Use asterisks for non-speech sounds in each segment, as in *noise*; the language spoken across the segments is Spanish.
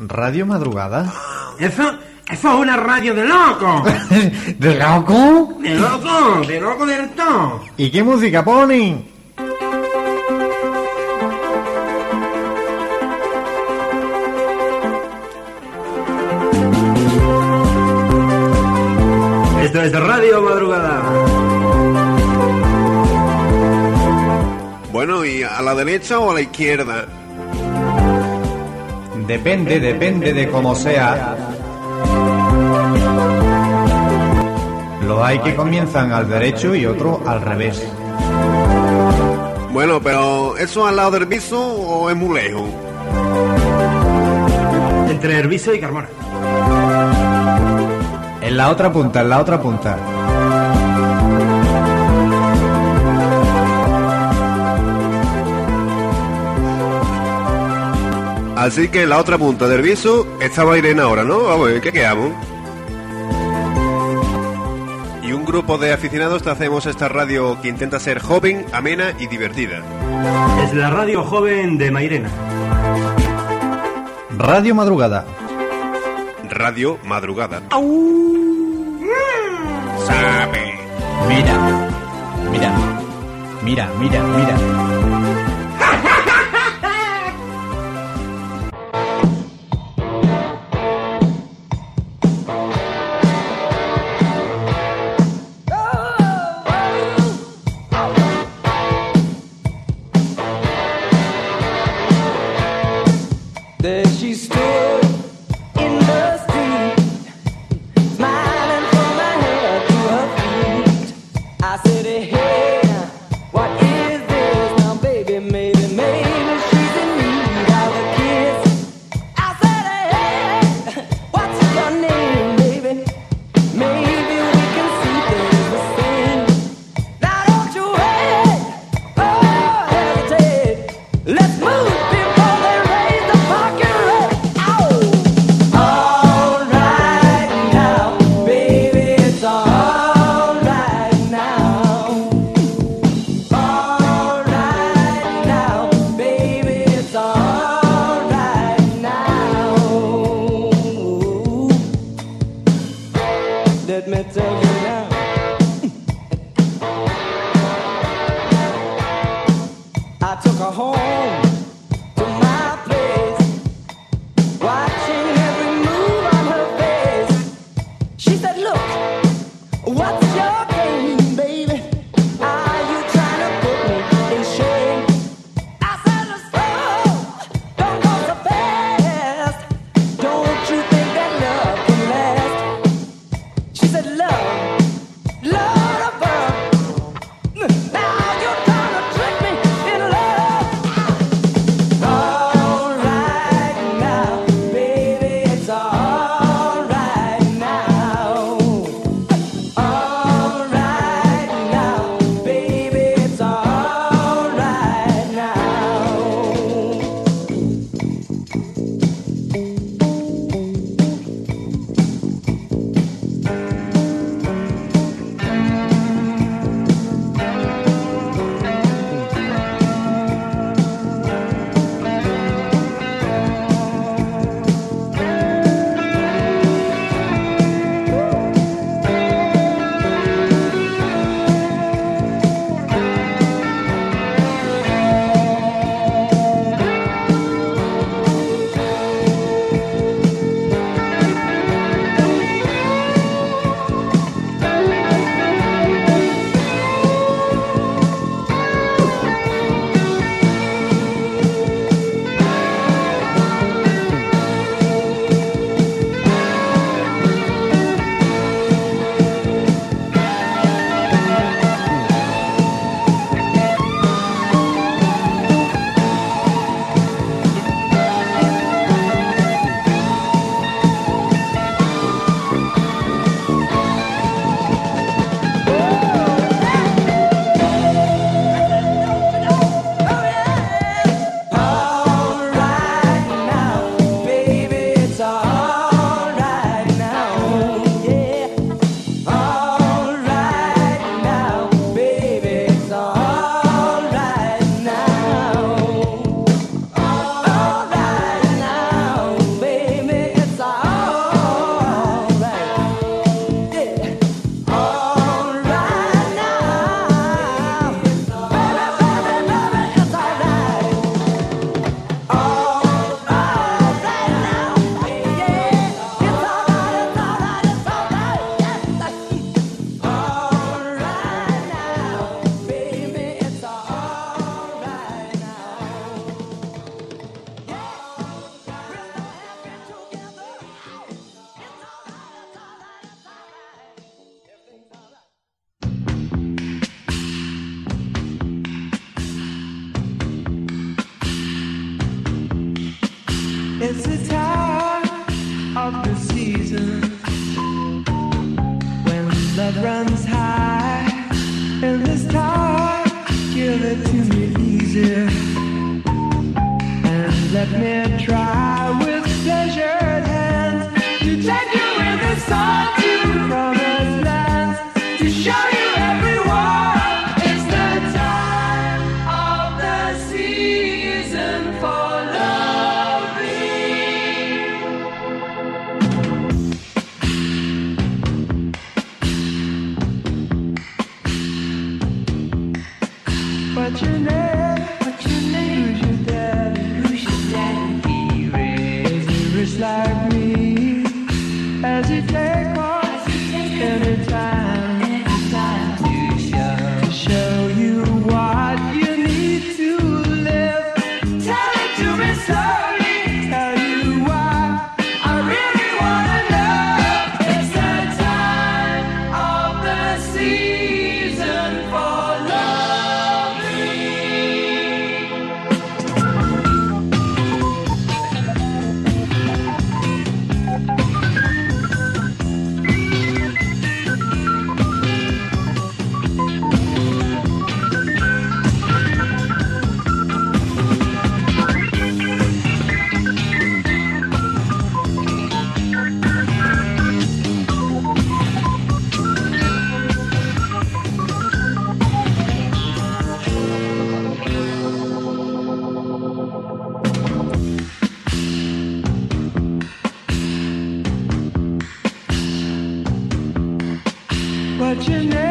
Radio Madrugada. Eso, eso es una radio de loco. *laughs* ¿De loco? De loco, de loco del todo. ¿Y qué música ponen? Esto es Radio Madrugada. Bueno, ¿y a la derecha o a la izquierda? Depende, depende de cómo sea. Los hay que comienzan al derecho y otros al revés. Bueno, pero ¿eso al lado del viso o es muy lejos? Entre Herbiso y Carmona. En la otra punta, en la otra punta. Así que la otra punta del viso estaba Irene ahora, ¿no? Vamos, ¿qué quedamos? Y un grupo de aficionados te hacemos esta radio que intenta ser joven, amena y divertida. Es la radio joven de Mairena. Radio Madrugada. Radio Madrugada. Sabe. Mira. Mira. Mira, mira, mira. but you never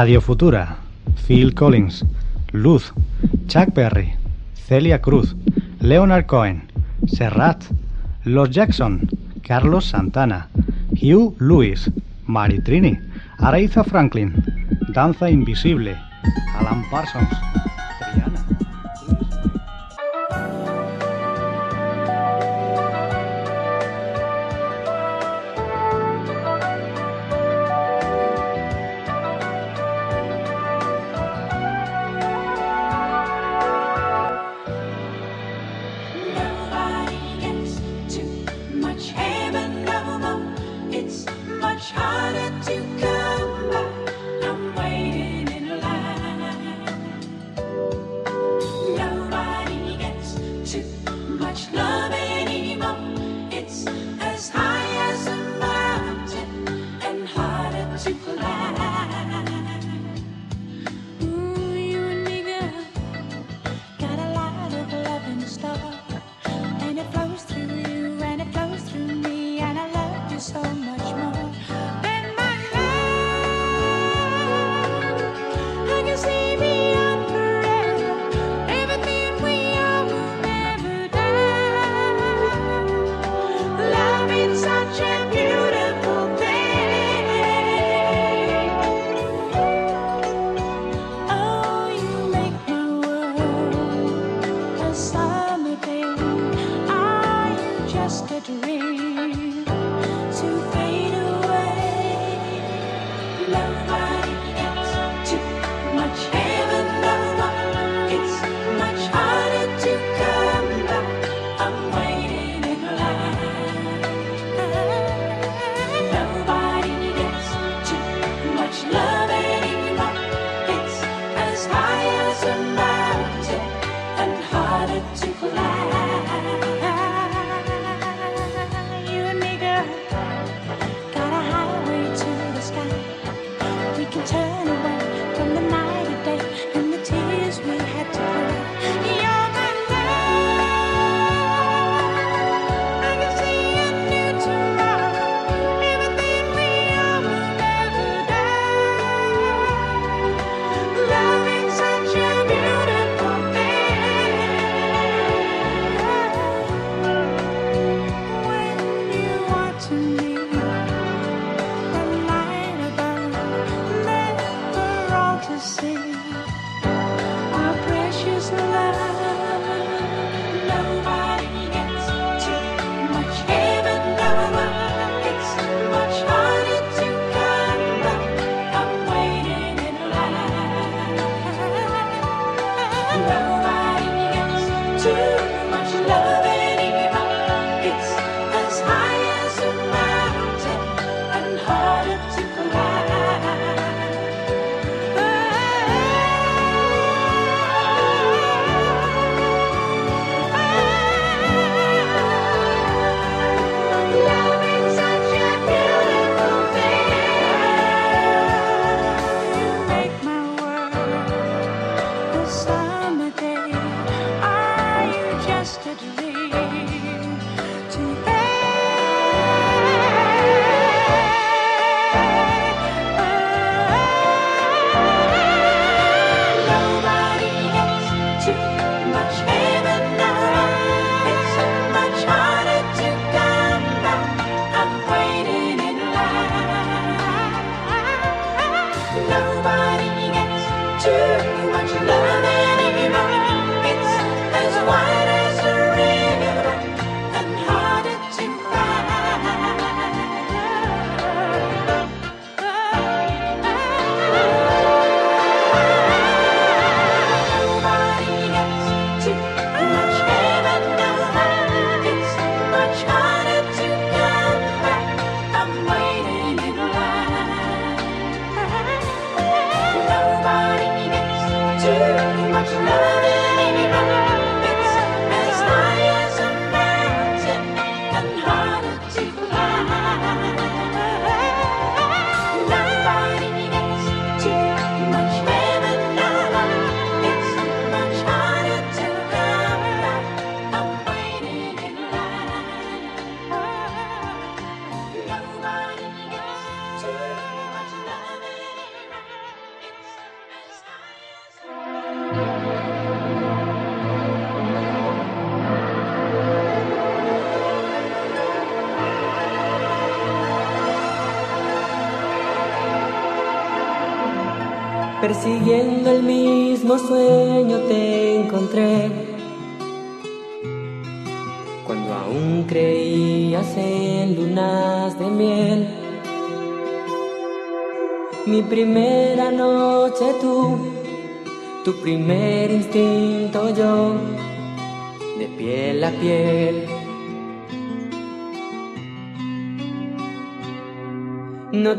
Radio Futura, Phil Collins, Luz, Chuck Berry, Celia Cruz, Leonard Cohen, Serrat, Los Jackson, Carlos Santana, Hugh Lewis, Mari Trini, Aretha Franklin, Danza Invisible, Alan Parsons.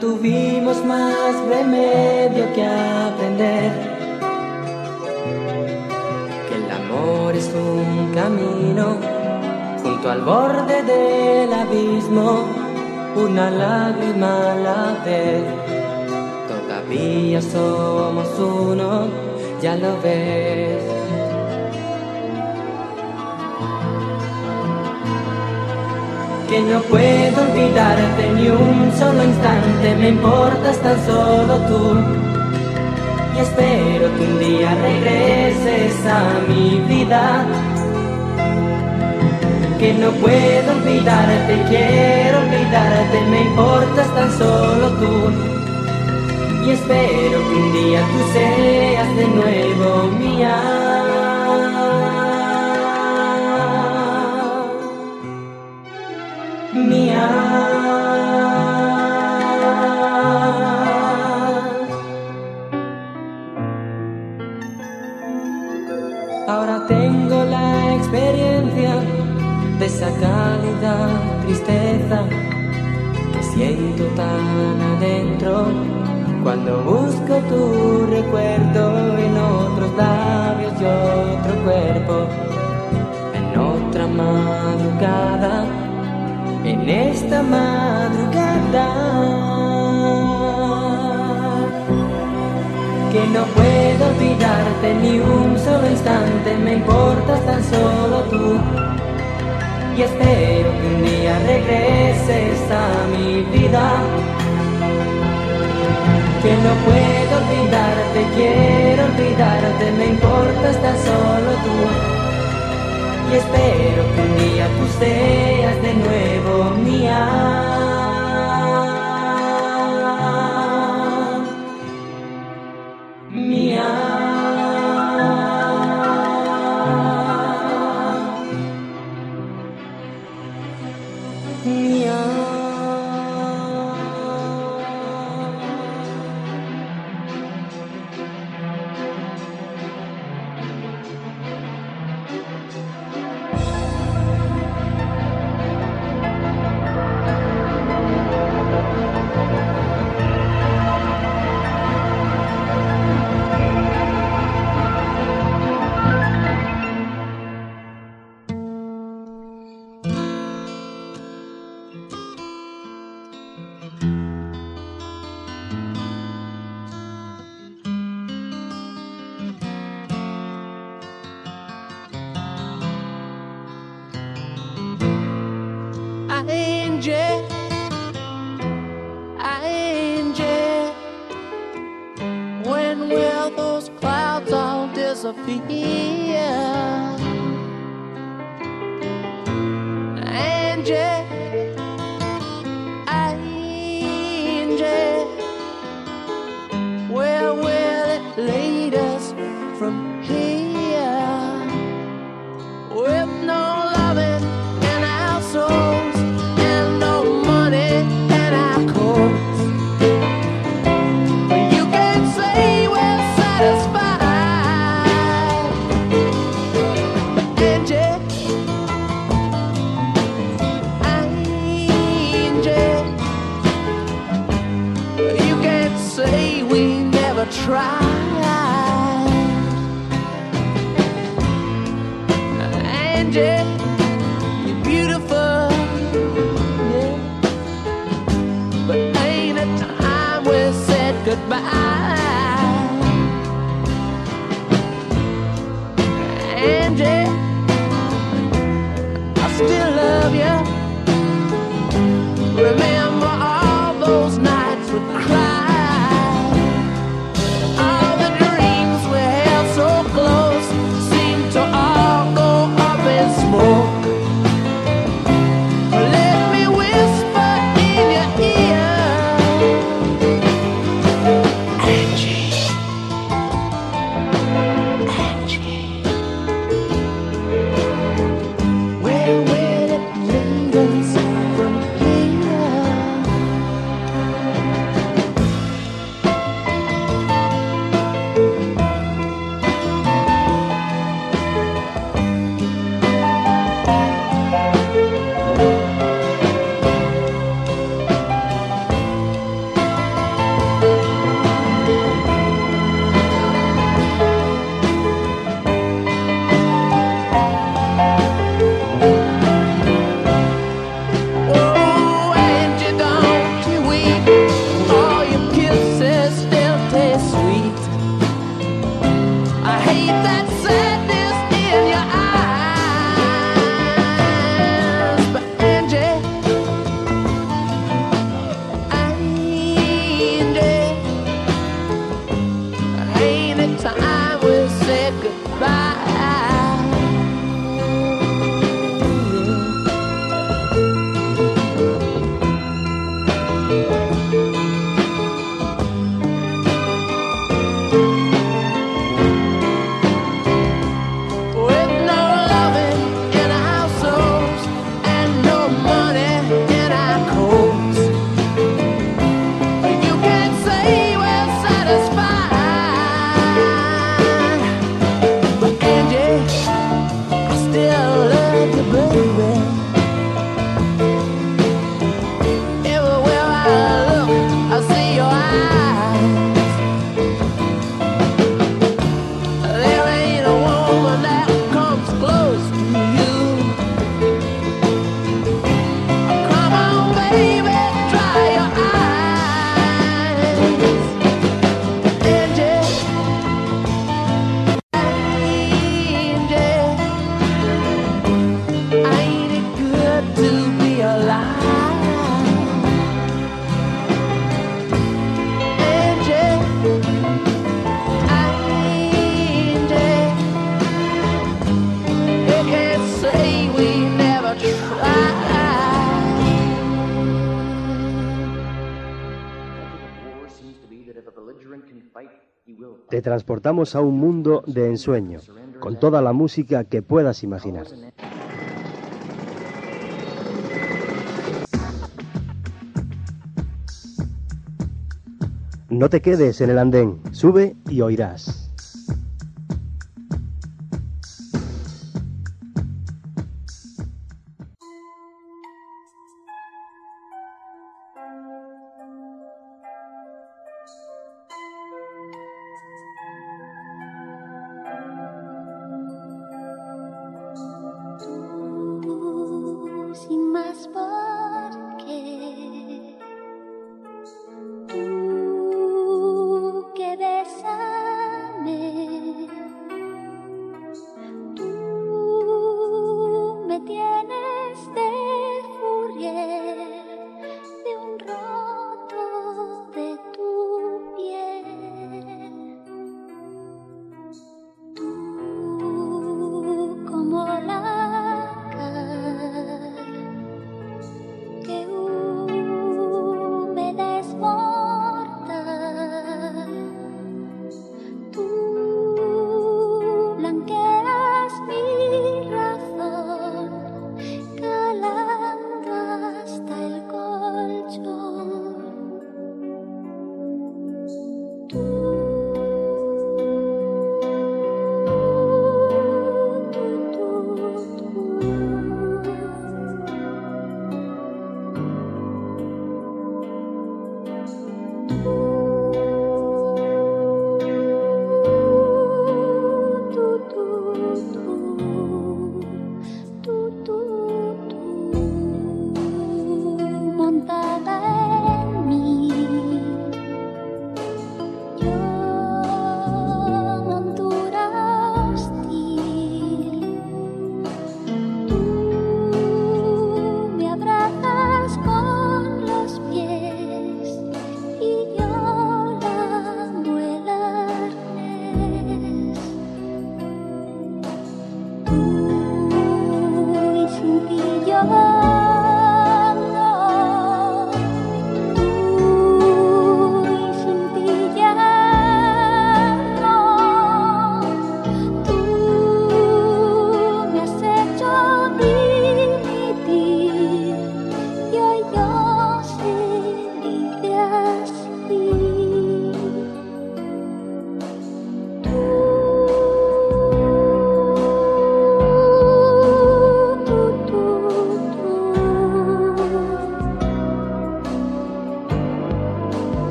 Tuvimos más remedio que aprender que el amor es un camino junto al borde del abismo, una lágrima a la vez. Todavía somos uno, ya lo ves. Que no puedo olvidarte ni un solo instante, me importas tan solo tú. Y espero que un día regreses a mi vida. Que no puedo olvidarte, quiero olvidarte, me importas tan solo tú. Y espero que un día tú seas de nuevo mía. Mía. No puedo olvidarte ni un solo instante me importas tan solo tú. Y espero que un día regreses a mi vida. Que no puedo olvidarte quiero olvidarte me importas tan solo tú. Y espero que un día tú seas de nuevo mía. a un mundo de ensueño, con toda la música que puedas imaginar. No te quedes en el andén, sube y oirás.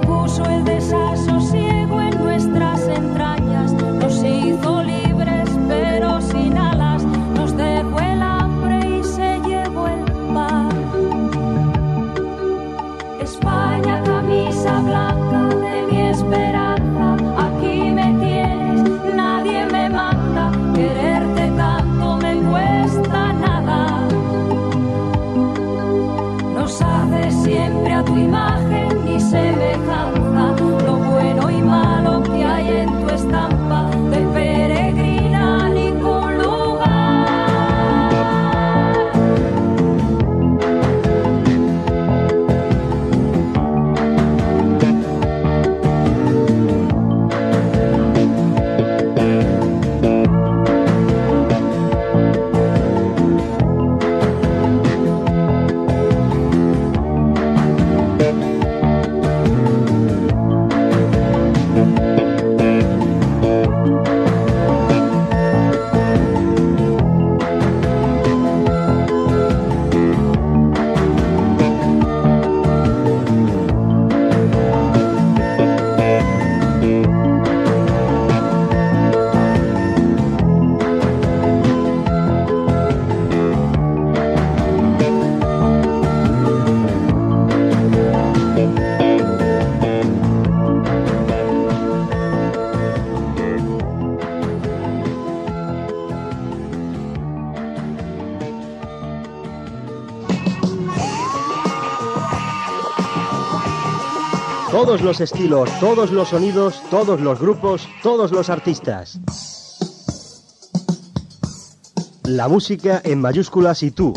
supuso el desastre. los estilos, todos los sonidos, todos los grupos, todos los artistas. La música en mayúsculas y tú,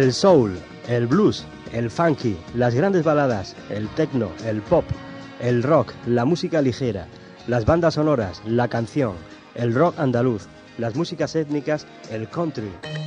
el soul, el blues, el funky, las grandes baladas, el techno, el pop, el rock, la música ligera, las bandas sonoras, la canción, el rock andaluz, las músicas étnicas, el country.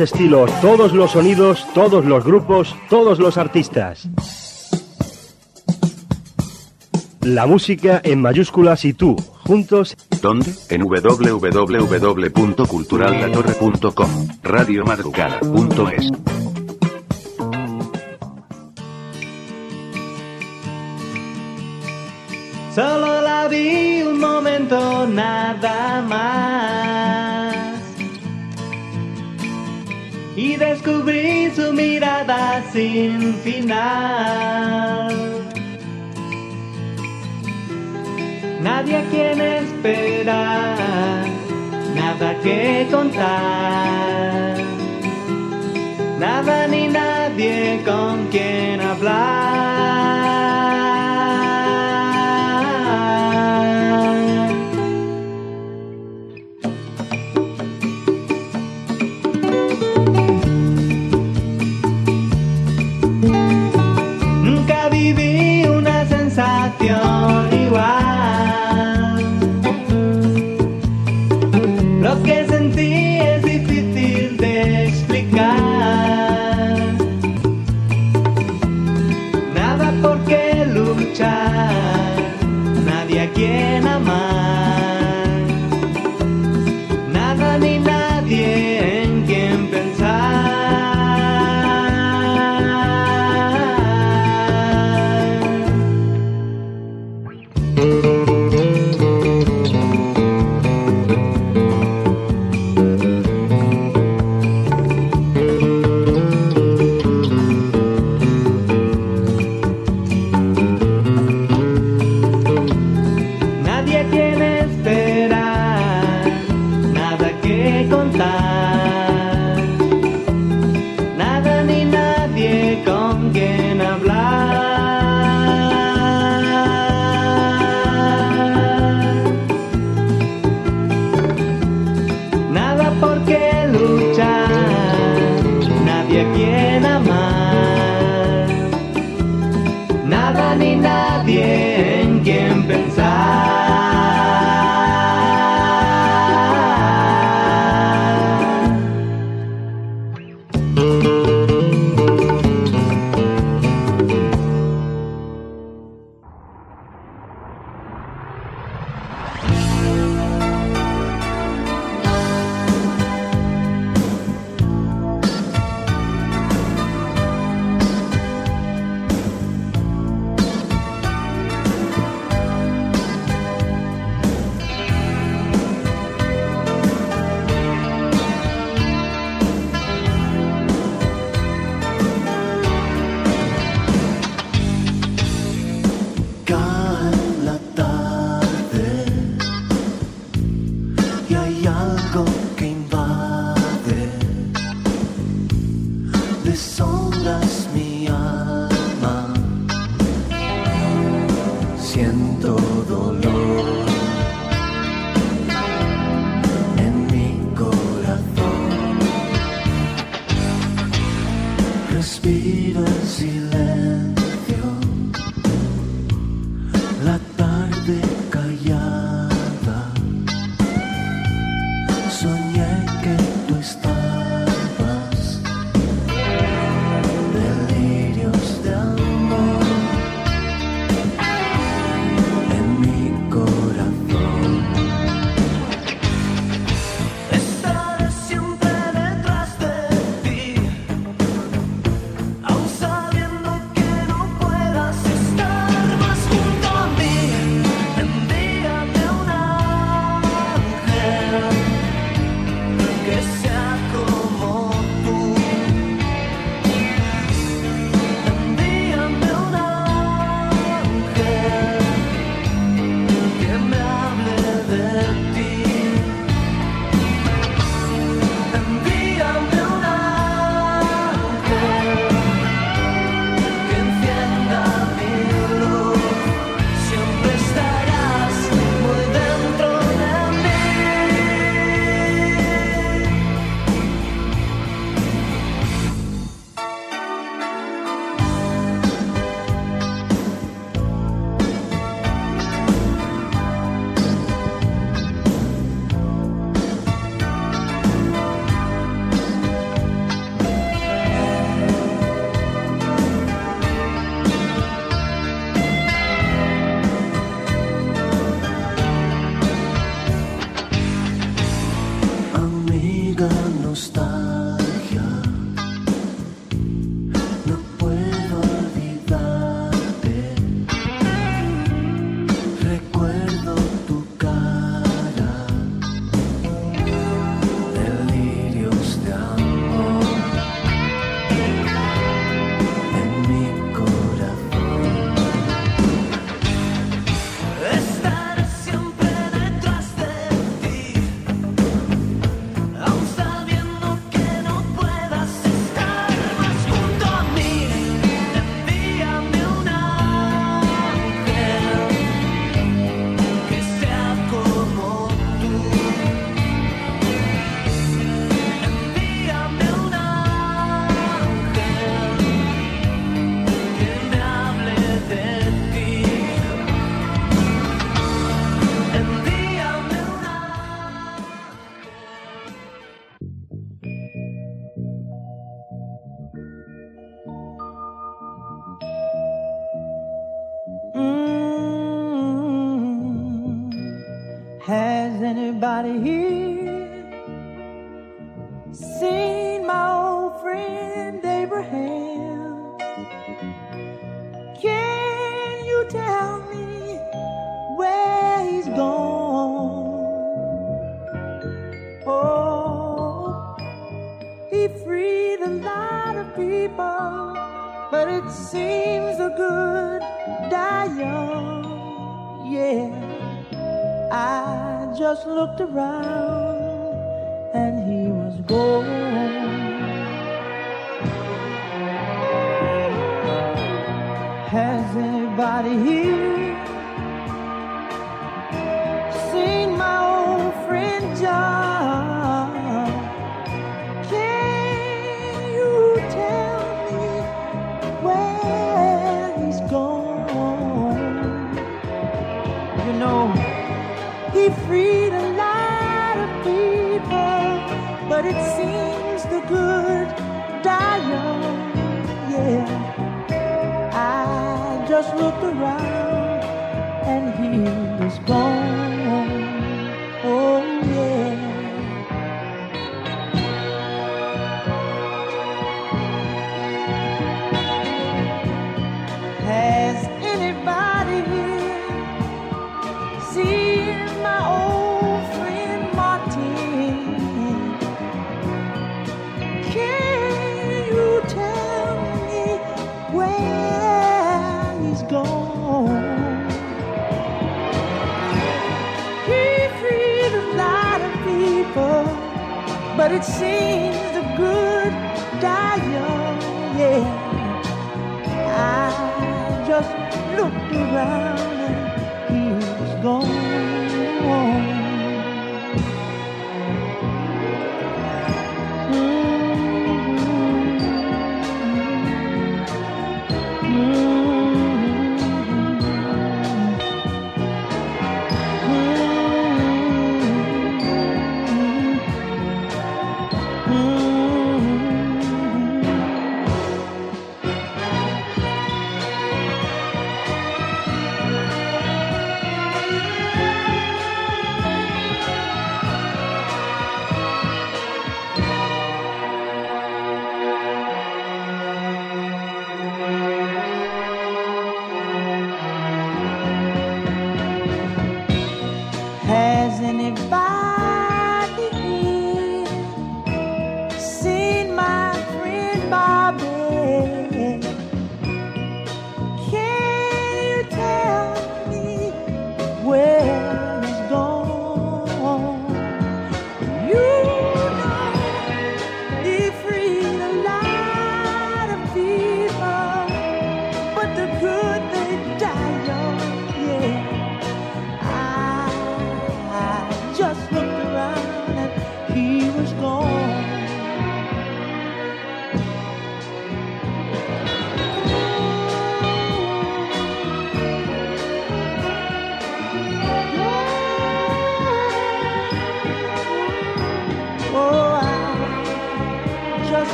estilos, todos los sonidos, todos los grupos, todos los artistas. La música en mayúsculas y tú, juntos. ¿Dónde? En www.culturallatorre.com, radiomadrugada.es. sin final. Nadie a quien esperar, nada que contar, nada ni nadie con quien hablar. Navidad.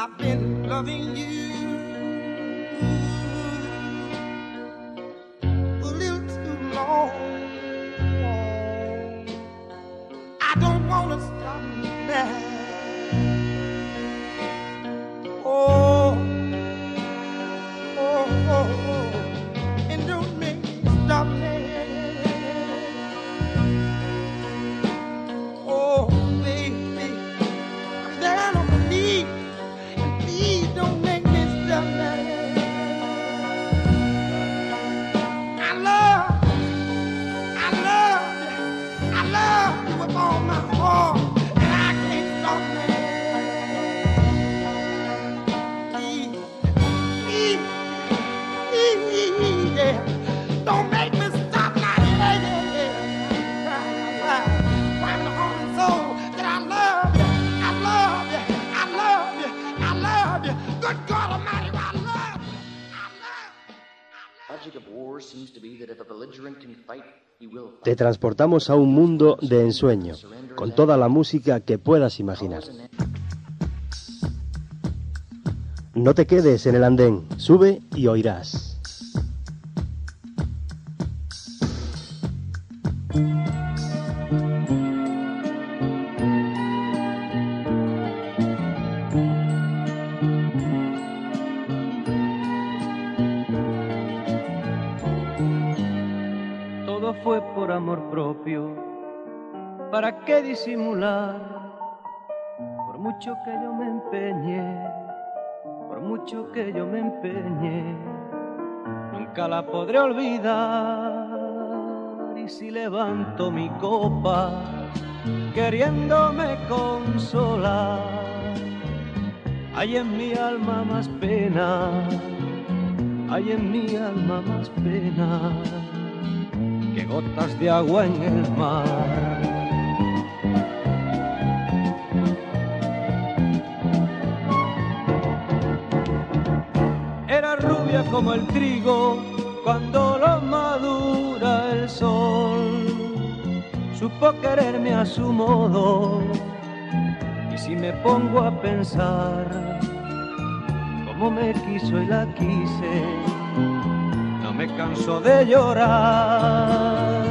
I've been loving you Te transportamos a un mundo de ensueño, con toda la música que puedas imaginar. No te quedes en el andén, sube y oirás. Mucho que yo me empeñé, por mucho que yo me empeñé, nunca la podré olvidar. Y si levanto mi copa, queriéndome consolar, hay en mi alma más pena, hay en mi alma más pena que gotas de agua en el mar. Como el trigo cuando lo madura el sol. Supo quererme a su modo y si me pongo a pensar cómo me quiso y la quise, no me canso de llorar.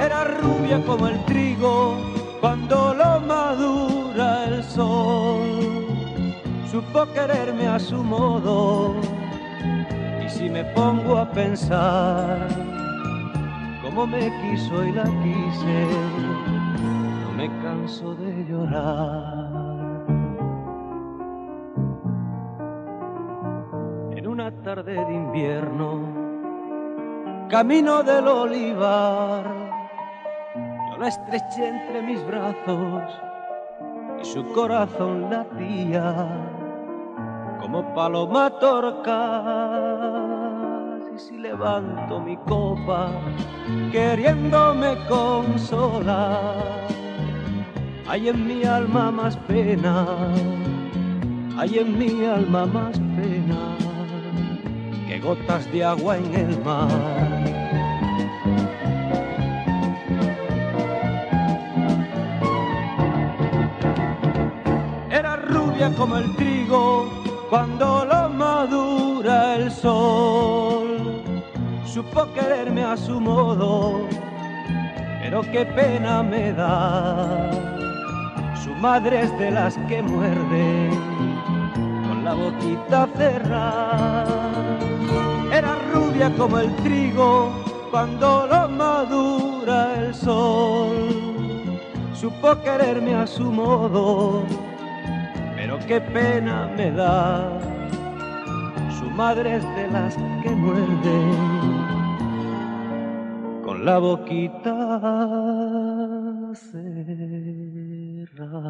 Era rubia como el trigo cuando lo madura el sol. Supo quererme a su modo. Si me pongo a pensar cómo me quiso y la quise, no me canso de llorar. En una tarde de invierno, camino del olivar, yo la estreché entre mis brazos y su corazón latía como paloma torca. Y si levanto mi copa, queriéndome consolar, hay en mi alma más pena, hay en mi alma más pena que gotas de agua en el mar. Era rubia como el trigo cuando lo madura el sol. Supo quererme a su modo, pero qué pena me da. Su madre es de las que muerde con la boquita cerrada. Era rubia como el trigo cuando lo madura el sol. Supo quererme a su modo pero qué pena me da. Su madre es de las que muerde con la boquita cerrada.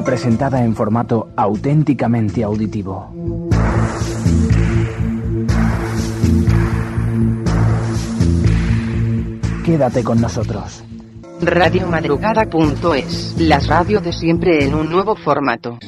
presentada en formato auténticamente auditivo. Quédate con nosotros. Radiomadrugada.es, las radio de siempre en un nuevo formato.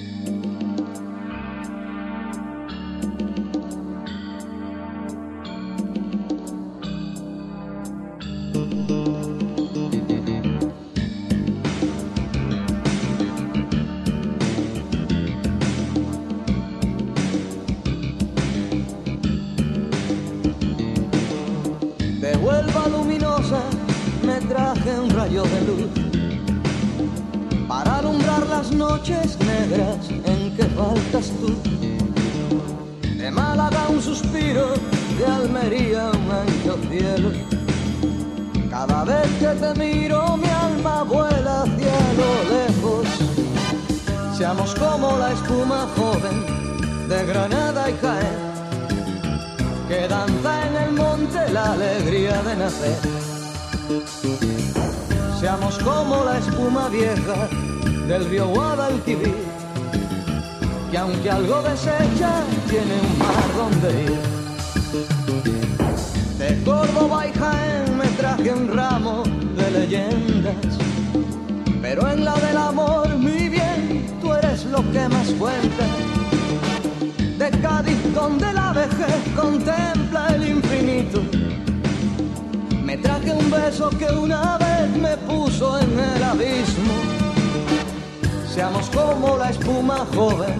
joven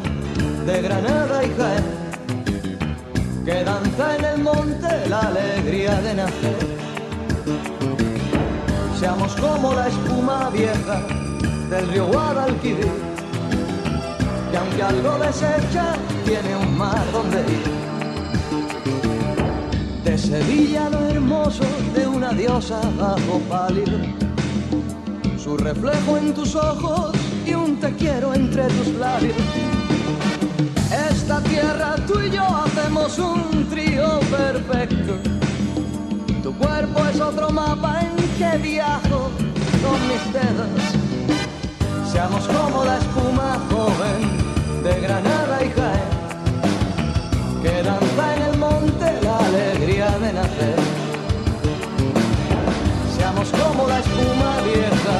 de Granada y Jaén, eh, que danza en el monte la alegría de nacer. Seamos como la espuma vieja del río Guadalquivir, que aunque algo desecha, tiene un mar donde ir. De Sevilla lo hermoso de una diosa bajo pálido, su reflejo en tus ojos y un te quiero entre tus labios esta tierra tú y yo hacemos un trío perfecto. Tu cuerpo es otro mapa en que viajo con mis dedos. Seamos como la espuma joven de Granada y Jaén, que danza en el monte la alegría de nacer. Seamos como la espuma vieja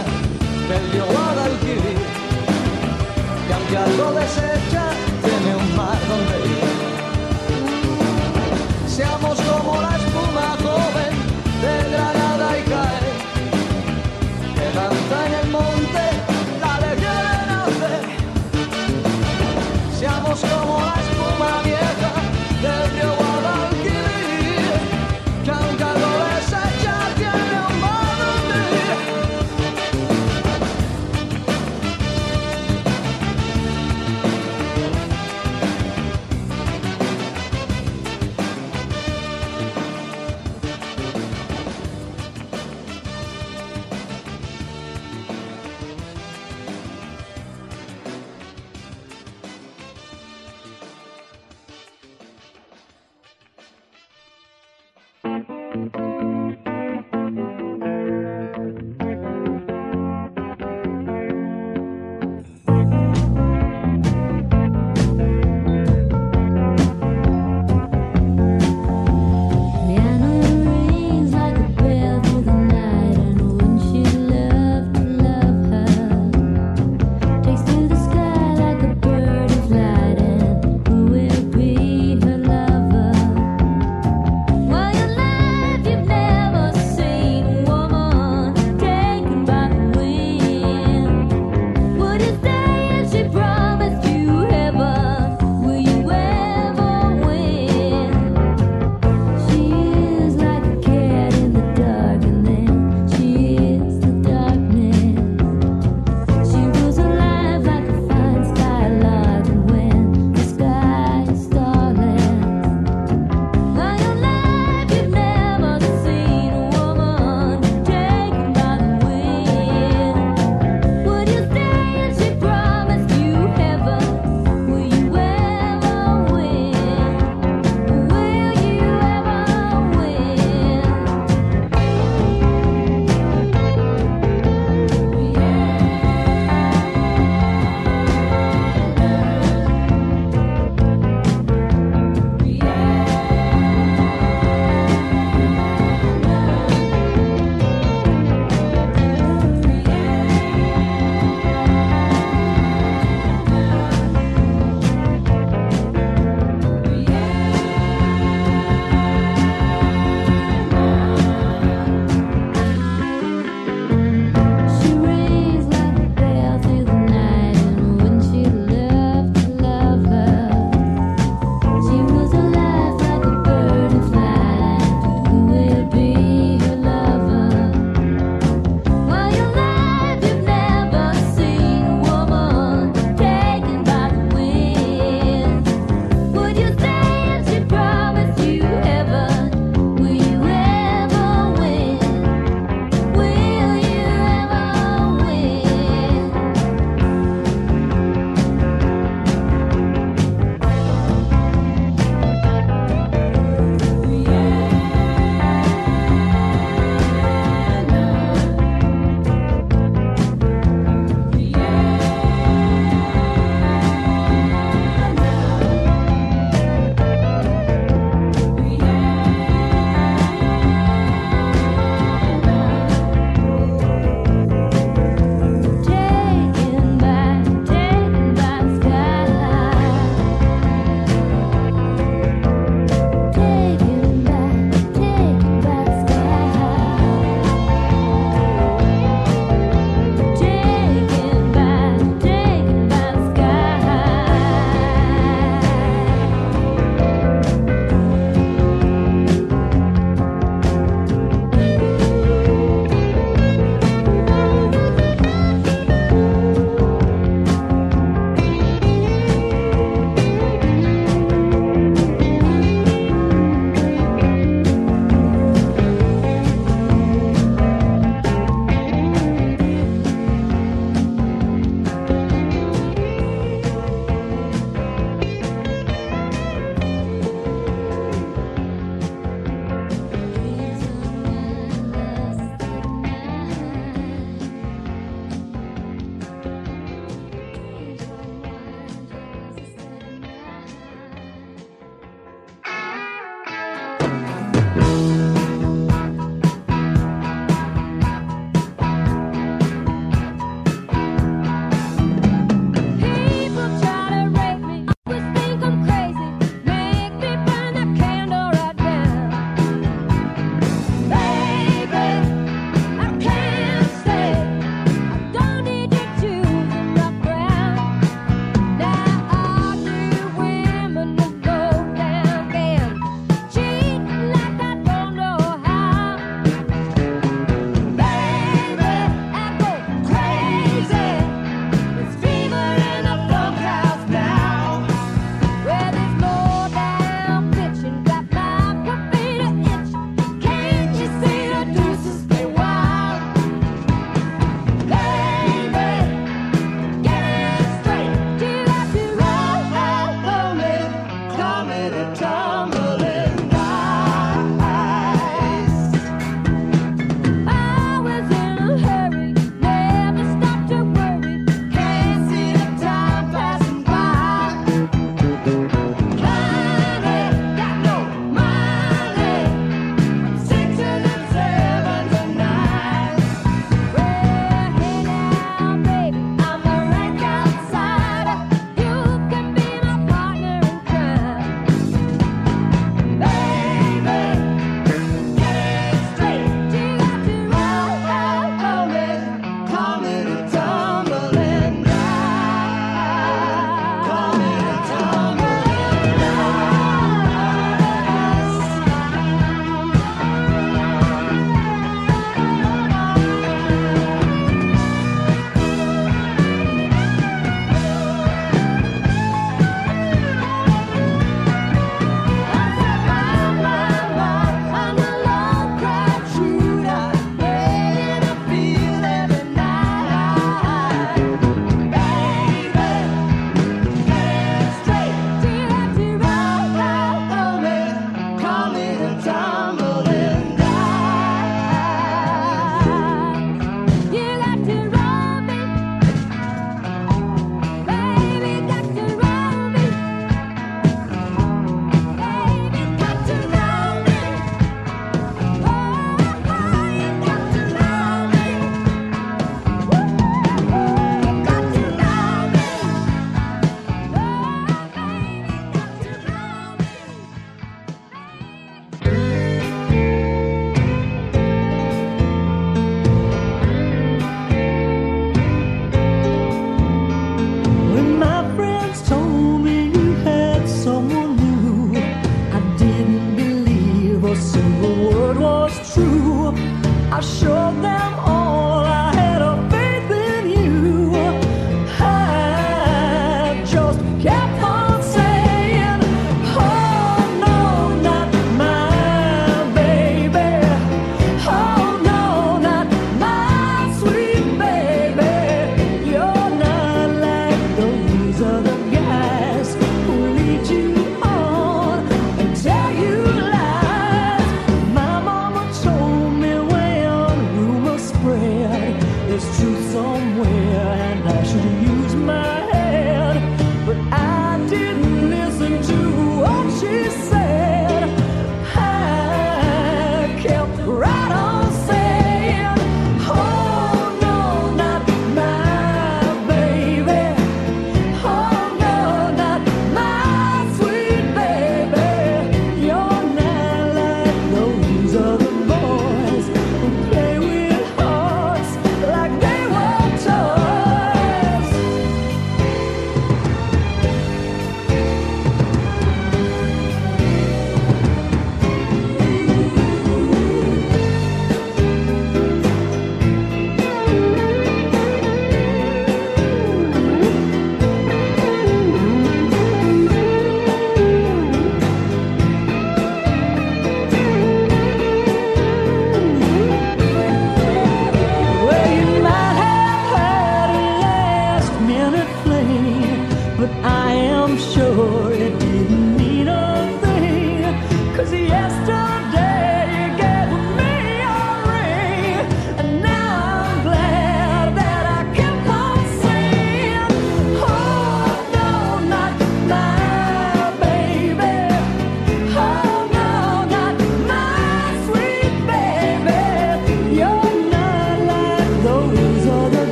del río Guadalquivir, que aunque algo desecha, como la espuma joven de Granada y Jaén, que danza en el monte la alegría de nacer. Seamos como la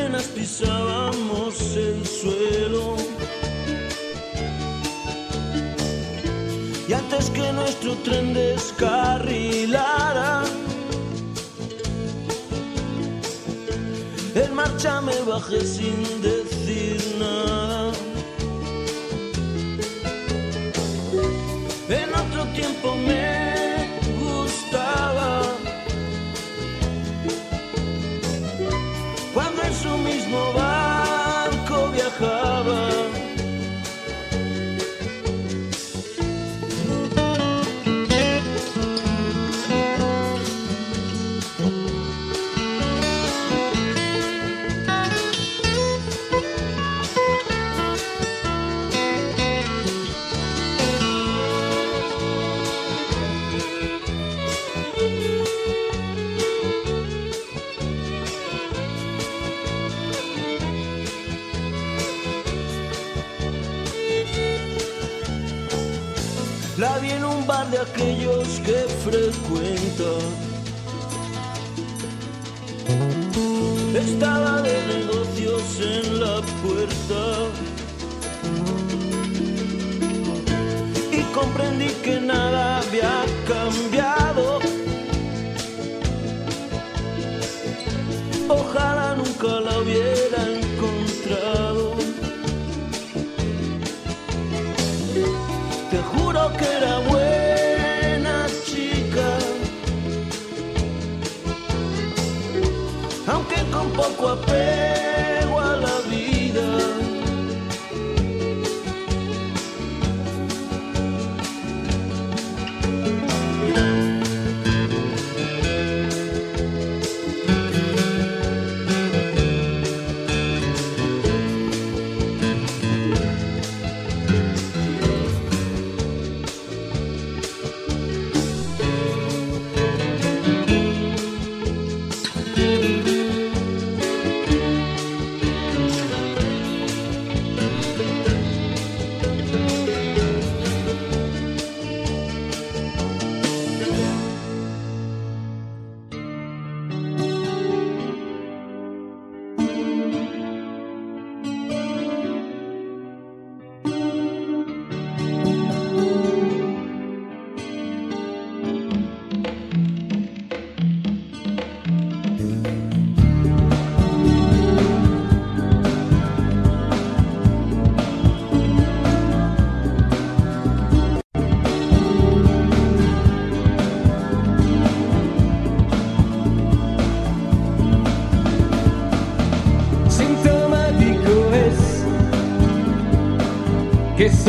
apenas pisábamos el suelo. Y antes que nuestro tren descarrilara, en marcha me bajé sin frecuento.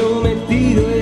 Sometido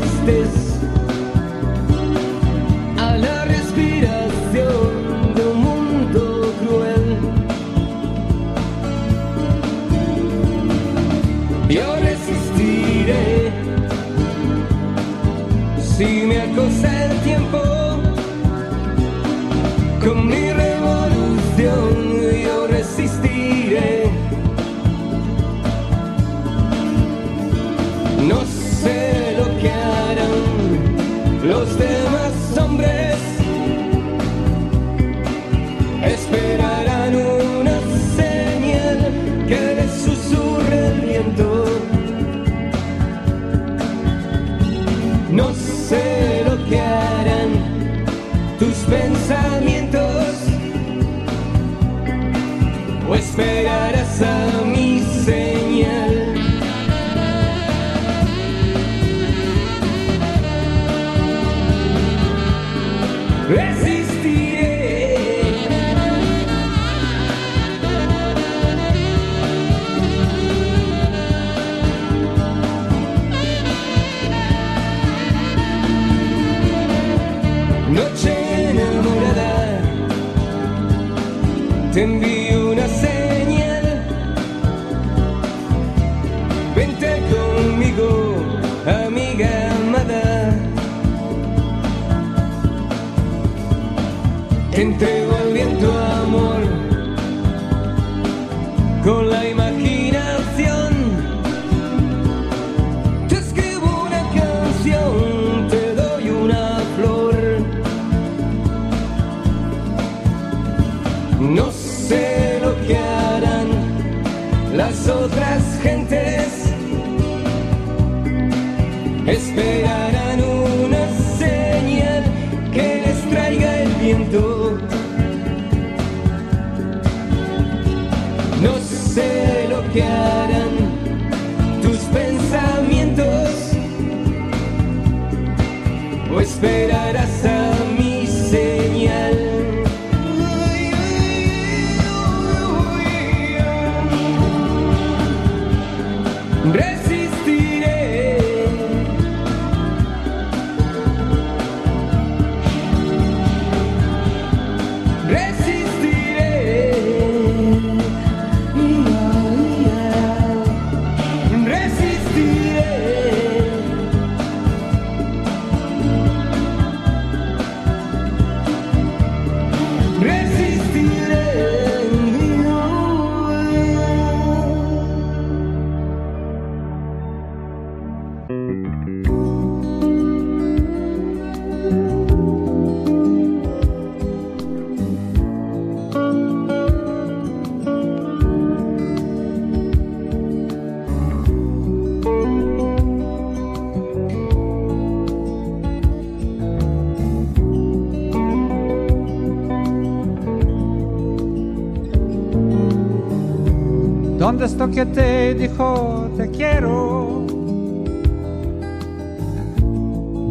¿Dónde está que te dijo te quiero?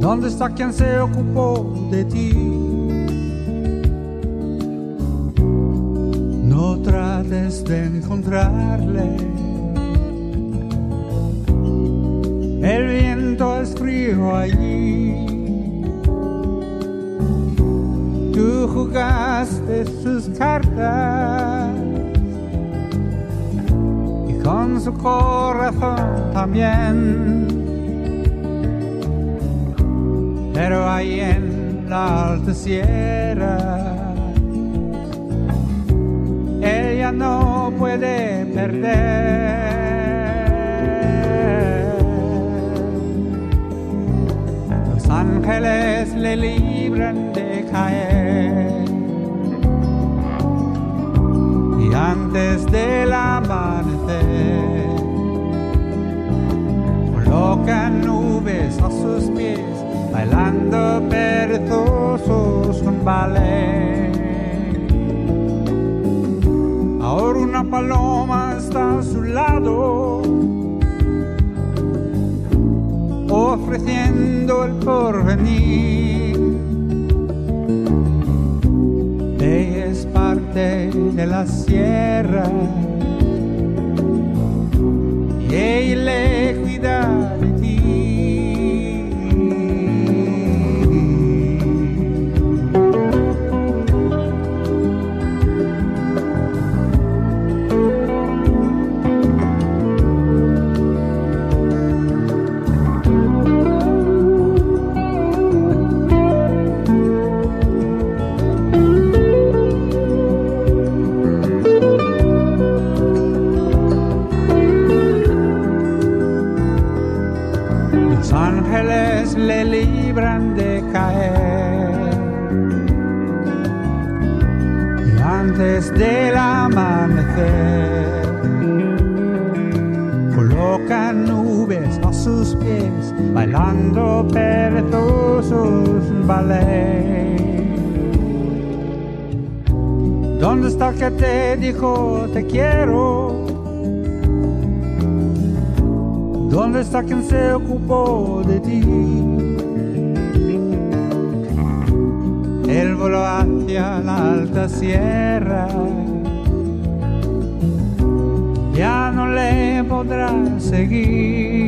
¿Dónde está quien se ocupó de ti? No trates de encontrarle. El viento es frío allí. Tú jugaste sus cartas su corazón también. Pero ahí en la alta sierra, ella no puede perder. Los ángeles le libran de caer. Y antes del amanecer, Ahora una paloma está a su lado, ofreciendo el porvenir. Ella es parte de la sierra que te dijo te quiero? ¿Dónde está quien se ocupó de ti? Él voló hacia la alta sierra. Ya no le podrá seguir.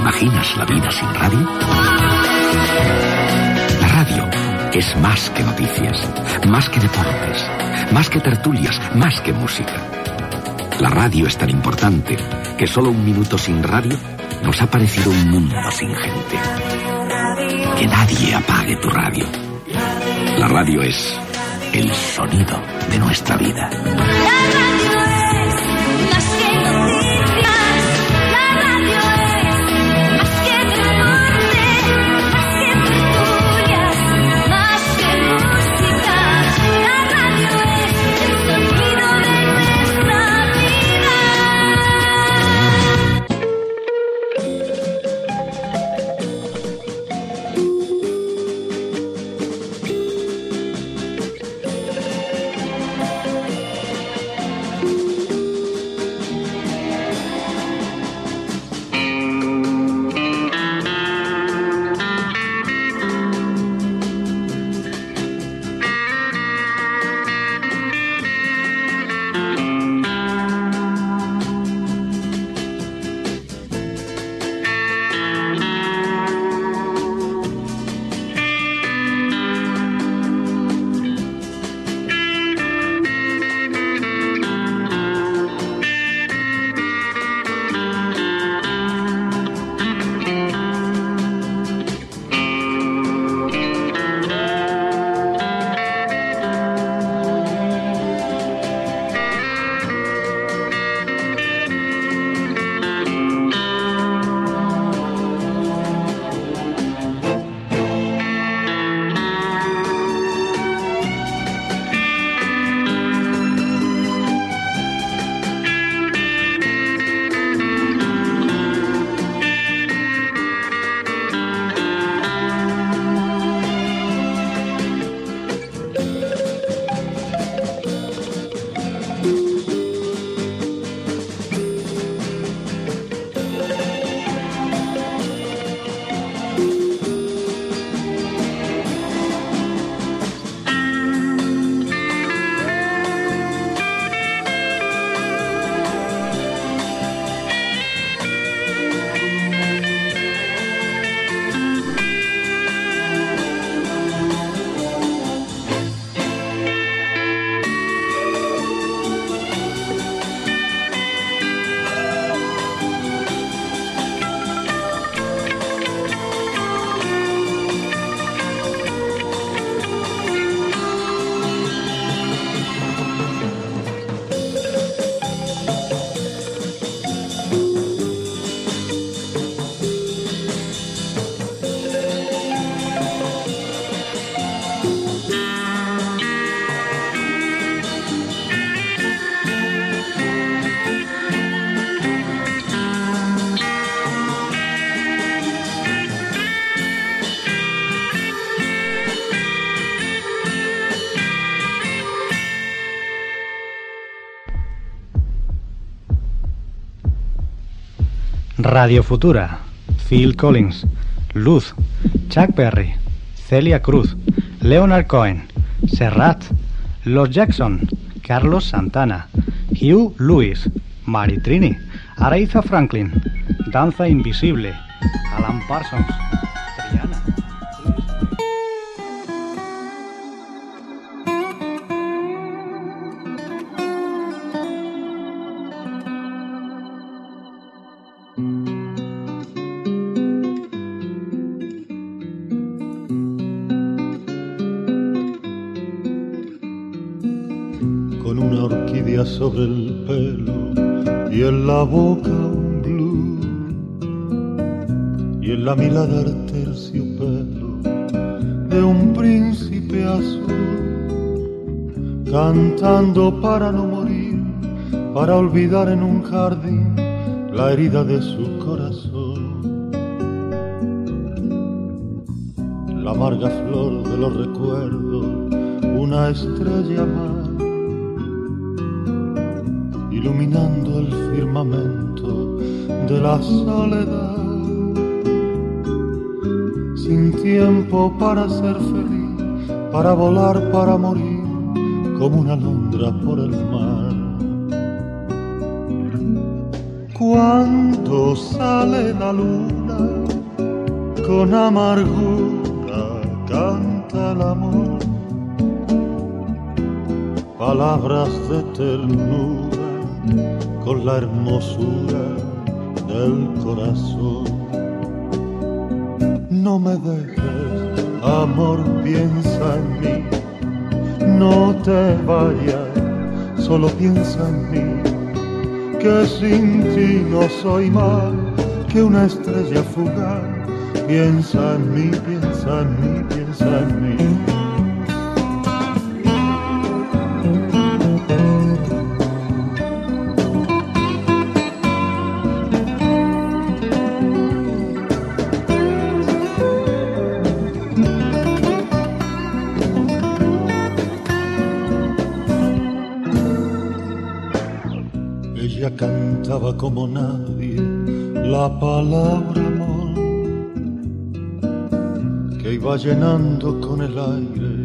Imaginas la vida sin radio? La radio es más que noticias, más que deportes, más que tertulias, más que música. La radio es tan importante que solo un minuto sin radio nos ha parecido un mundo sin gente. Que nadie apague tu radio. La radio es el sonido de nuestra vida. Radio Futura, Phil Collins, Luz, Chuck Berry, Celia Cruz, Leonard Cohen, Serrat, Los Jackson, Carlos Santana, Hugh Lewis, Maritrini, Aretha Franklin, Danza Invisible, Alan Parsons, la mirada el terciopelo de un príncipe azul cantando para no morir para olvidar en un jardín la herida de su corazón. La amarga flor de los recuerdos una estrella más iluminando el firmamento de la soledad, tiempo para ser feliz, para volar, para morir, como una alondra por el mar. Cuando sale la luna, con amargura canta el amor, palabras de ternura con la hermosura del corazón. No me dejes, amor, piensa en mí. No te vayas, solo piensa en mí. Que sin ti no soy más que una estrella fugaz. Piensa en mí, piensa en mí, piensa en mí. Como nadie la palabra amor que iba llenando con el aire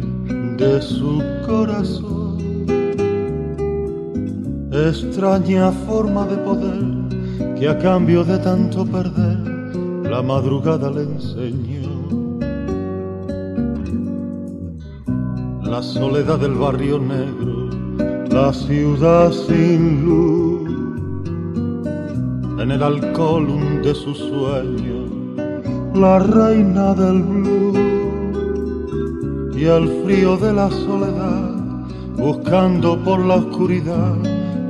de su corazón. Extraña forma de poder que a cambio de tanto perder la madrugada le enseñó. La soledad del barrio negro, la ciudad sin luz en el alcohol hunde su sueño, la reina del blues y el frío de la soledad, buscando por la oscuridad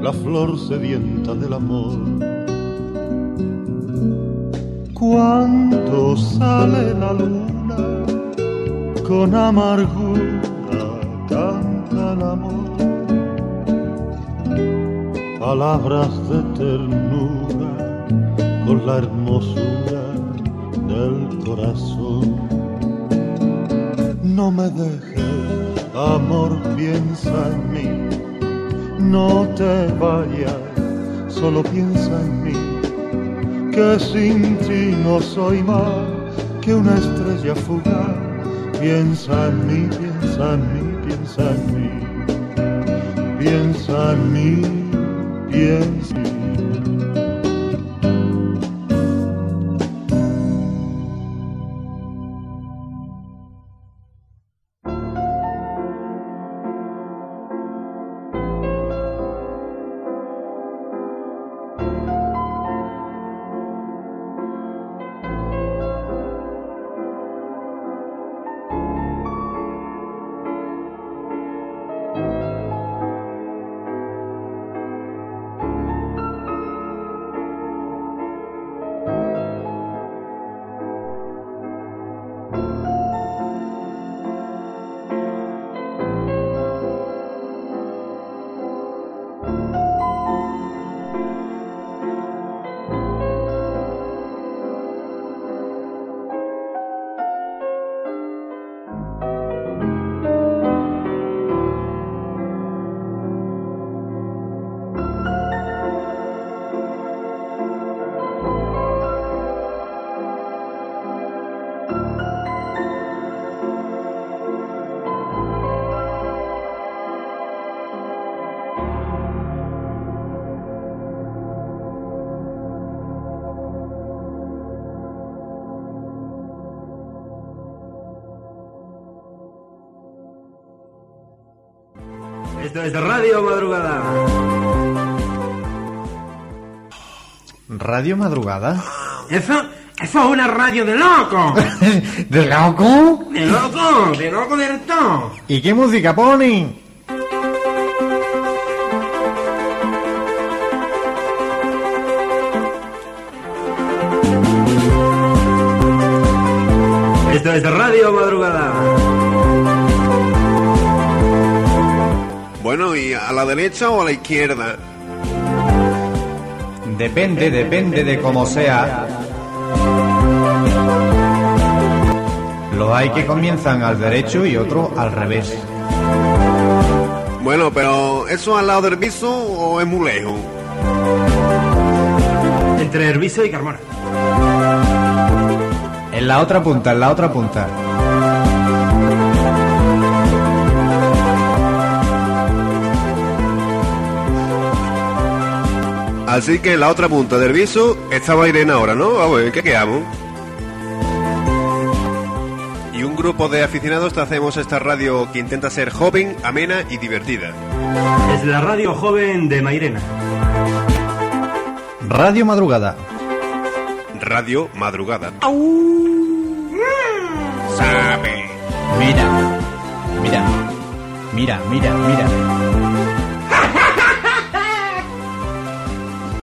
la flor sedienta del amor. Cuando sale la luna con amargura canta el amor, palabras de ternura la hermosura del corazón. No me dejes, amor, piensa en mí. No te vayas, solo piensa en mí. Que sin ti no soy más que una estrella fugaz. Piensa en mí, piensa en mí, piensa en mí. Piensa en mí, piensa en mí. ¿Radio Madrugada? Eso, eso es una radio de loco. *laughs* ¿De loco? De loco, de loco de todo. ¿Y qué música ponen? Esto es Radio Madrugada. Bueno, ¿y a la derecha o a la izquierda? Depende, depende de cómo sea. Los hay que comienzan al derecho y otro al revés. Bueno, pero ¿eso al lado del viso o es muy lejos? Entre Herbiso y Carmona. En la otra punta, en la otra punta. Así que en la otra punta del viso estaba Irene ahora, ¿no? A ver, ¿qué quedamos? Y un grupo de aficionados te hacemos esta radio que intenta ser joven, amena y divertida. Es la radio joven de Mairena. Radio Madrugada. Radio Madrugada. Sabe. Mira, mira, mira, mira, mira.